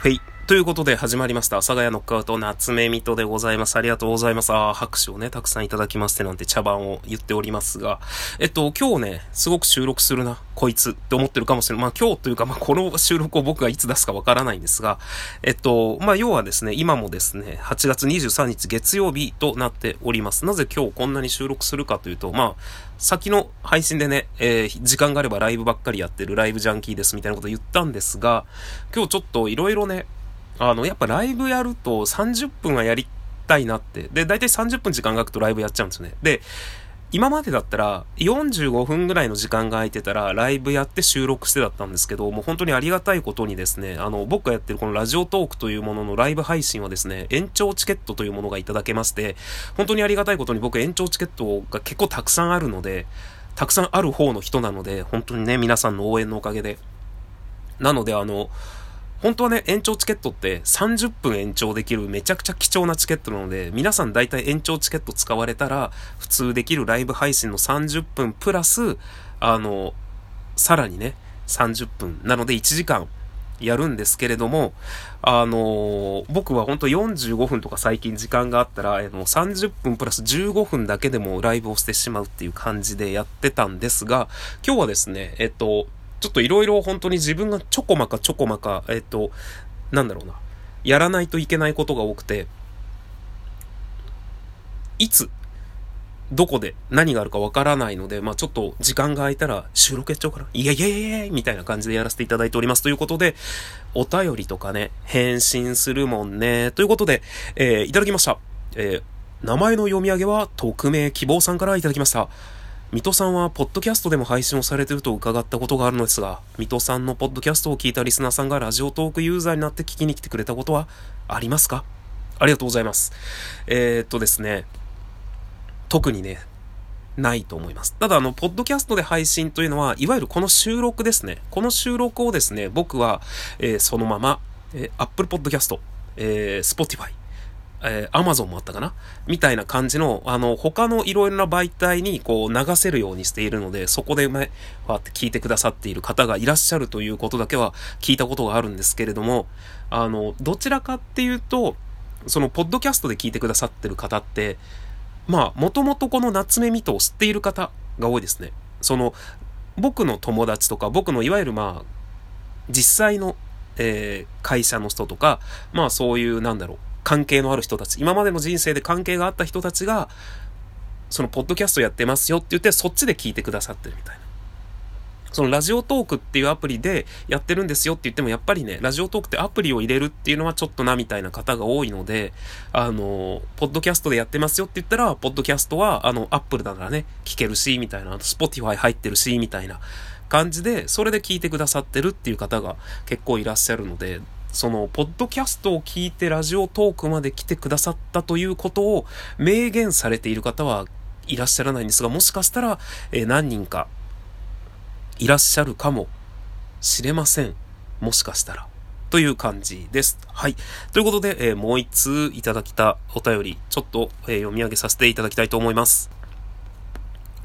はい。ということで始まりました。阿佐ヶ谷ノックアウト夏目水戸でございます。ありがとうございます。あ拍手をね、たくさんいただきましてなんて茶番を言っておりますが、えっと、今日ね、すごく収録するな、こいつって思ってるかもしれない。まあ今日というか、まあこの収録を僕がいつ出すかわからないんですが、えっと、まあ要はですね、今もですね、8月23日月曜日となっております。なぜ今日こんなに収録するかというと、まあ、先の配信でね、えー、時間があればライブばっかりやってるライブジャンキーですみたいなこと言ったんですが、今日ちょっと色々ね、あの、やっぱライブやると30分はやりたいなって。で、だいたい30分時間が空くとライブやっちゃうんですよね。で、今までだったら45分ぐらいの時間が空いてたらライブやって収録してだったんですけど、もう本当にありがたいことにですね、あの、僕がやってるこのラジオトークというもののライブ配信はですね、延長チケットというものがいただけまして、本当にありがたいことに僕延長チケットが結構たくさんあるので、たくさんある方の人なので、本当にね、皆さんの応援のおかげで。なので、あの、本当はね、延長チケットって30分延長できるめちゃくちゃ貴重なチケットなので、皆さん大体延長チケット使われたら、普通できるライブ配信の30分プラス、あの、さらにね、30分。なので1時間やるんですけれども、あの僕は本当45分とか最近時間があったら、あの、30分プラス15分だけでもライブをしてしまうっていう感じでやってたんですが、今日はですね、えっと、ちょっといろいろ本当に自分がちょこまかちょこまか、えっと、なんだろうな。やらないといけないことが多くて、いつ、どこで何があるかわからないので、まあちょっと時間が空いたら収録やっちゃおうかな。いやいやいやいやみたいな感じでやらせていただいております。ということで、お便りとかね、返信するもんね。ということで、えー、いただきました。えー、名前の読み上げは匿名希望さんからいただきました。水戸さんはポッドキャストでも配信をされていると伺ったことがあるのですが、水戸さんのポッドキャストを聞いたリスナーさんがラジオトークユーザーになって聞きに来てくれたことはありますか？ありがとうございます。えー、っとですね、特にね、ないと思います。ただ、あの、ポッドキャストで配信というのは、いわゆるこの収録ですね。この収録をですね、僕は、えー、そのまま、えー、Apple Podcast、えー、Spotify、えー、アマゾンもあったかな？みたいな感じの、あの、他のいろいろな媒体にこう流せるようにしているので、そこで前、わって聞いてくださっている方がいらっしゃるということだけは聞いたことがあるんですけれども、あの、どちらかっていうと、その、ポッドキャストで聞いてくださってる方って、まあ、もともとこの夏目ミトを知っている方が多いですね。その、僕の友達とか、僕のいわゆるまあ、実際の、えー、会社の人とか、まあそういう、なんだろう、関係のある人たち、今までの人生で関係があった人たちが、そのポッドキャストやってますよって言って、そっちで聞いてくださってるみたいな。そのラジオトークっていうアプリでやってるんですよって言っても、やっぱりね、ラジオトークってアプリを入れるっていうのはちょっとなみたいな方が多いので、あの、ポッドキャストでやってますよって言ったら、ポッドキャストは、あの、アップルだからね、聞けるし、みたいな、スポティファイ入ってるし、みたいな感じで、それで聞いてくださってるっていう方が結構いらっしゃるので、その、ポッドキャストを聞いてラジオトークまで来てくださったということを明言されている方はいらっしゃらないんですが、もしかしたら、えー、何人かいらっしゃるかもしれません。もしかしたら。という感じです。はい。ということで、えー、もう一通いただきたお便り、ちょっと、えー、読み上げさせていただきたいと思います。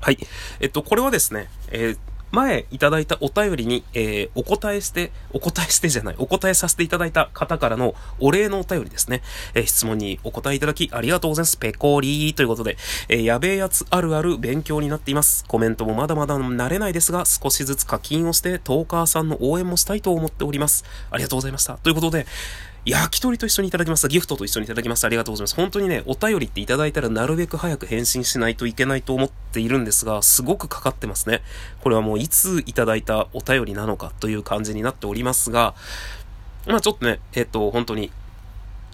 はい。えっと、これはですね、えー前いただいたお便りに、えー、お答えして、お答えしてじゃない、お答えさせていただいた方からのお礼のお便りですね。えー、質問にお答えいただきありがとうございます。ペコリーということで、えー、やべえやつあるある勉強になっています。コメントもまだまだ慣れないですが、少しずつ課金をして、トーカーさんの応援もしたいと思っております。ありがとうございました。ということで、焼き鳥と一緒にいただきました。ギフトと一緒にいただきました。ありがとうございます。本当にね、お便りっていただいたらなるべく早く返信しないといけないと思っているんですが、すごくかかってますね。これはもういついただいたお便りなのかという感じになっておりますが、まあちょっとね、えっ、と、本当に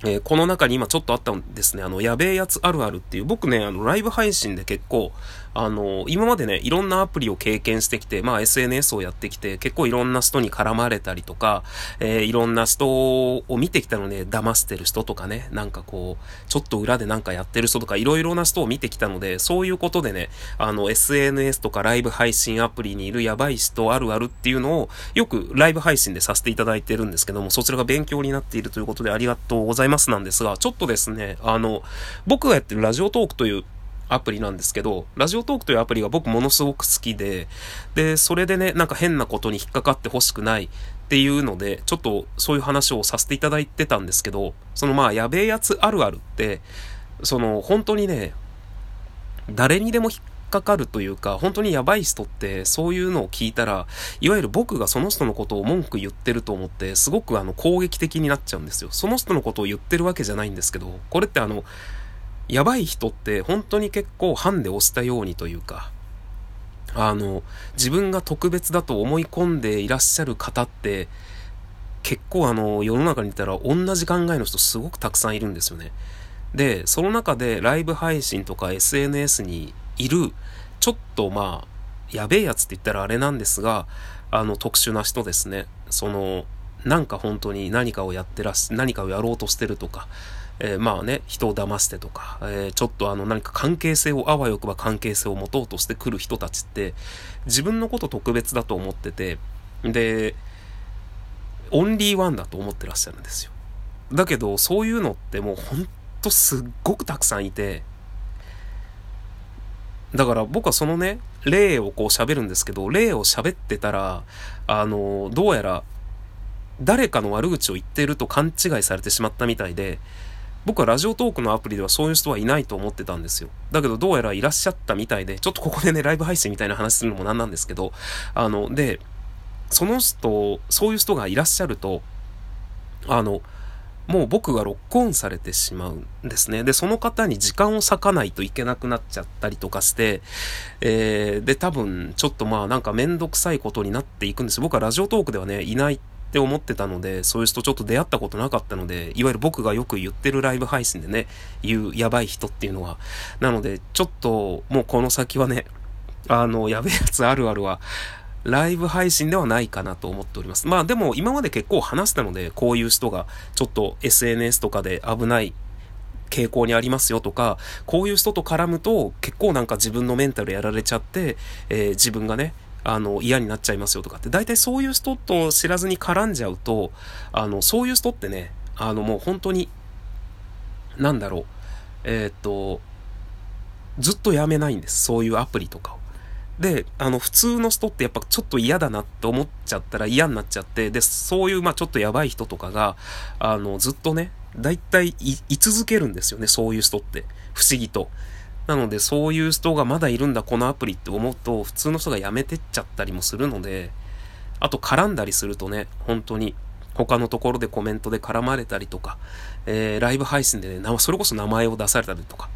えー、この中に今ちょっとあったんですね、あの、やべえやつあるあるっていう、僕ね、あの、ライブ配信で結構、あの、今までね、いろんなアプリを経験してきて、まあ SNS をやってきて、結構いろんな人に絡まれたりとか、えー、いろんな人を見てきたのね、騙してる人とかね、なんかこう、ちょっと裏でなんかやってる人とか、いろいろな人を見てきたので、そういうことでね、あの、SNS とかライブ配信アプリにいるやばい人あるあるっていうのを、よくライブ配信でさせていただいてるんですけども、そちらが勉強になっているということでありがとうございます。いますなんですが、ちょっとですね、あの、僕がやってるラジオトークというアプリなんですけど、ラジオトークというアプリが僕ものすごく好きで、で、それでね、なんか変なことに引っかかってほしくないっていうので、ちょっとそういう話をさせていただいてたんですけど、そのまあ、やべえやつあるあるって、その本当にね、誰にでも引っかかるというか、本当にやばい人ってそういうのを聞いたら、いわゆる僕がその人のことを文句言ってると思って、すごくあの攻撃的になっちゃうんですよ。その人のことを言ってるわけじゃないんですけど、これってあの、やばい人って本当に結構ハンで押したようにというか、あの、自分が特別だと思い込んでいらっしゃる方って、結構あの、世の中にいたら同じ考えの人すごくたくさんいるんですよね。で、その中でライブ配信とか SNS にいる、ちょっとまあ、やべえやつって言ったらあれなんですが、あの、特殊な人ですね。その、なんか本当に何かをやってらし、何かをやろうとしてるとか、えー、まあね、人を騙してとか、えー、ちょっとあの何か関係性を、あわよくば関係性を持とうとしてくる人たちって、自分のこと特別だと思ってて、で、オンリーワンだと思ってらっしゃるんですよ。だけど、そういうのってもうほんとすっごくたくさんいて、だから僕はそのね、例をこう喋るんですけど、例を喋ってたら、あの、どうやら誰かの悪口を言ってると勘違いされてしまったみたいで、僕はラジオトークのアプリではそういう人はいないと思ってたんですよ。だけどどうやらいらっしゃったみたいで、ちょっとここでね、ライブ配信みたいな話するのもなんなんですけど、あの、で、その人、そういう人がいらっしゃると、あの、もう僕がロックオンされてしまうんですね。で、その方に時間を割かないといけなくなっちゃったりとかして、えー、で、多分、ちょっとまあなんかめんどくさいことになっていくんです。僕はラジオトークではね、いないって思ってたので、そういう人ちょっと出会ったことなかったので、いわゆる僕がよく言ってるライブ配信でね、言うやばい人っていうのは。なので、ちょっともうこの先はね、あの、やべえやつあるあるは、ライブ配信ではないかなと思っております。まあでも今まで結構話したので、こういう人がちょっと SNS とかで危ない傾向にありますよとか、こういう人と絡むと結構なんか自分のメンタルやられちゃって、えー、自分がね、あの、嫌になっちゃいますよとかって、大体そういう人と知らずに絡んじゃうと、あの、そういう人ってね、あの、もう本当に、なんだろう、えー、っと、ずっとやめないんです。そういうアプリとかを。で、あの、普通の人ってやっぱちょっと嫌だなって思っちゃったら嫌になっちゃって、で、そういう、まあちょっとやばい人とかが、あの、ずっとね、だいたいい続けるんですよね、そういう人って。不思議と。なので、そういう人がまだいるんだ、このアプリって思うと、普通の人が辞めてっちゃったりもするので、あと絡んだりするとね、本当に、他のところでコメントで絡まれたりとか、えー、ライブ配信でね、それこそ名前を出されたりとか、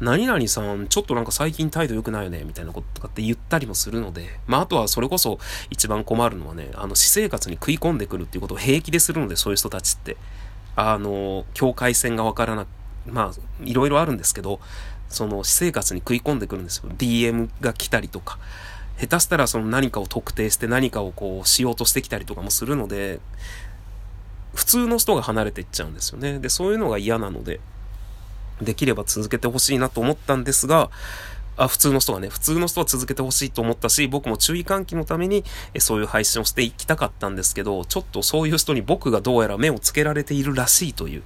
何々さん、ちょっとなんか最近態度良くないよね、みたいなこととかって言ったりもするので、まあ、あとはそれこそ一番困るのはね、あの、私生活に食い込んでくるっていうことを平気でするので、そういう人たちって。あの、境界線がわからなく、まあ、いろいろあるんですけど、その私生活に食い込んでくるんですよ。DM が来たりとか。下手したらその何かを特定して何かをこうしようとしてきたりとかもするので、普通の人が離れていっちゃうんですよね。で、そういうのが嫌なので、できれば続けてほしいなと思ったんですが、あ、普通の人がね、普通の人は続けてほしいと思ったし、僕も注意喚起のために、えそういう配信をしていきたかったんですけど、ちょっとそういう人に僕がどうやら目をつけられているらしいという、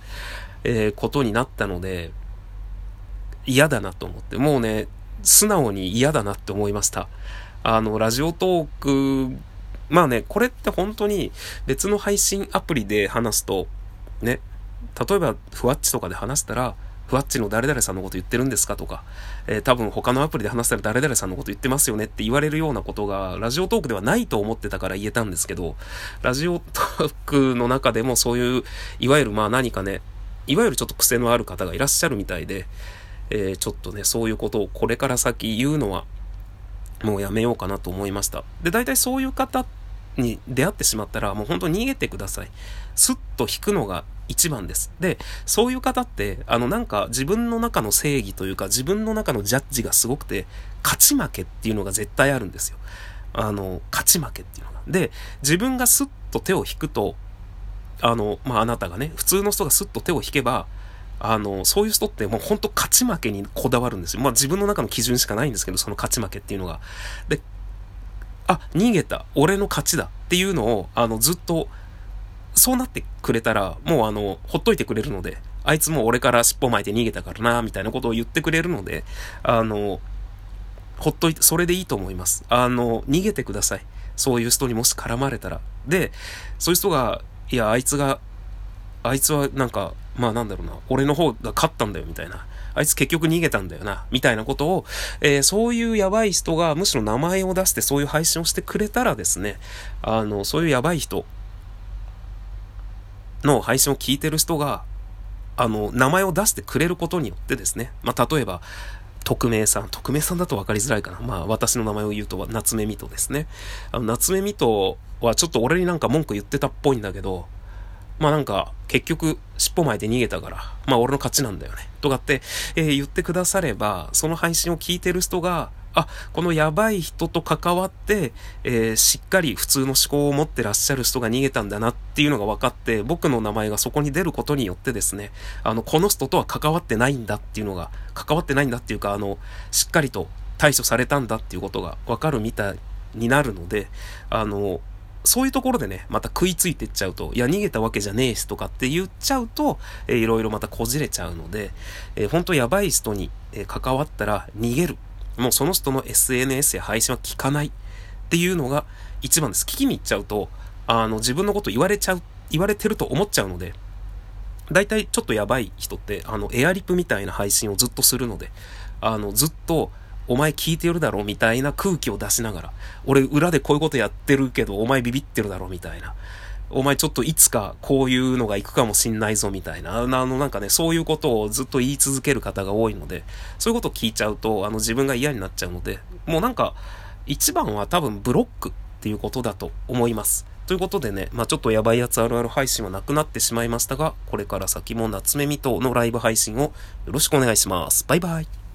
えー、ことになったので、嫌だなと思って、もうね、素直に嫌だなって思いました。あの、ラジオトーク、まあね、これって本当に別の配信アプリで話すと、ね、例えば、ふわっちとかで話したら、ふわっちの誰々さんのこと言ってるんですかとか、えー、多分他のアプリで話したら誰々さんのこと言ってますよねって言われるようなことが、ラジオトークではないと思ってたから言えたんですけど、ラジオトークの中でもそういう、いわゆるまあ何かね、いわゆるちょっと癖のある方がいらっしゃるみたいで、えー、ちょっとね、そういうことをこれから先言うのは、もうやめようかなと思いました。で、大体そういう方っに出会ってしまったら、もう本当に逃げてください。スッと引くのが一番です。で、そういう方って、あのなんか自分の中の正義というか自分の中のジャッジがすごくて、勝ち負けっていうのが絶対あるんですよ。あの、勝ち負けっていうのが。で、自分がスッと手を引くと、あの、まあ、あなたがね、普通の人がスッと手を引けば、あの、そういう人ってもうほんと勝ち負けにこだわるんですよ。まあ自分の中の基準しかないんですけど、その勝ち負けっていうのが。で、あ、逃げた。俺の勝ちだ。っていうのを、あの、ずっと、そうなってくれたら、もうあの、ほっといてくれるので、あいつも俺から尻尾巻いて逃げたからな、みたいなことを言ってくれるので、あの、ほっといて、それでいいと思います。あの、逃げてください。そういう人にもし絡まれたら。で、そういう人が、いや、あいつが、あいつはなんか、まあなんだろうな、俺の方が勝ったんだよ、みたいな。あいつ結局逃げたんだよな、みたいなことを、えー、そういうやばい人がむしろ名前を出してそういう配信をしてくれたらですね、あの、そういうやばい人の配信を聞いてる人が、あの、名前を出してくれることによってですね、まあ、例えば、匿名さん。匿名さんだと分かりづらいかな。まあ、私の名前を言うと、夏目みとですね。あの、夏目みとはちょっと俺になんか文句言ってたっぽいんだけど、まあなんか、結局、尻尾巻いて逃げたから、まあ俺の勝ちなんだよね。とかって、えー、言ってくだされば、その配信を聞いてる人が、あ、このやばい人と関わって、えー、しっかり普通の思考を持ってらっしゃる人が逃げたんだなっていうのが分かって、僕の名前がそこに出ることによってですね、あの、この人とは関わってないんだっていうのが、関わってないんだっていうか、あの、しっかりと対処されたんだっていうことが分かるみたいになるので、あの、そういうところでね、また食いついてっちゃうと、いや、逃げたわけじゃねえしとかって言っちゃうと、えー、いろいろまたこじれちゃうので、えー、本当やばい人に、えー、関わったら逃げる。もうその人の SNS や配信は聞かないっていうのが一番です。聞きに行っちゃうと、あの、自分のこと言われちゃう、言われてると思っちゃうので、大体ちょっとやばい人って、あの、エアリプみたいな配信をずっとするので、あの、ずっと、お前聞いてるだろみたいな空気を出しながら、俺裏でこういうことやってるけど、お前ビビってるだろみたいな。お前ちょっといつかこういうのが行くかもしんないぞみたいな、あのなんかね、そういうことをずっと言い続ける方が多いので、そういうことを聞いちゃうと、あの自分が嫌になっちゃうので、もうなんか、一番は多分ブロックっていうことだと思います。ということでね、まあちょっとやばいやつあるある配信はなくなってしまいましたが、これから先も夏目みとのライブ配信をよろしくお願いします。バイバイ。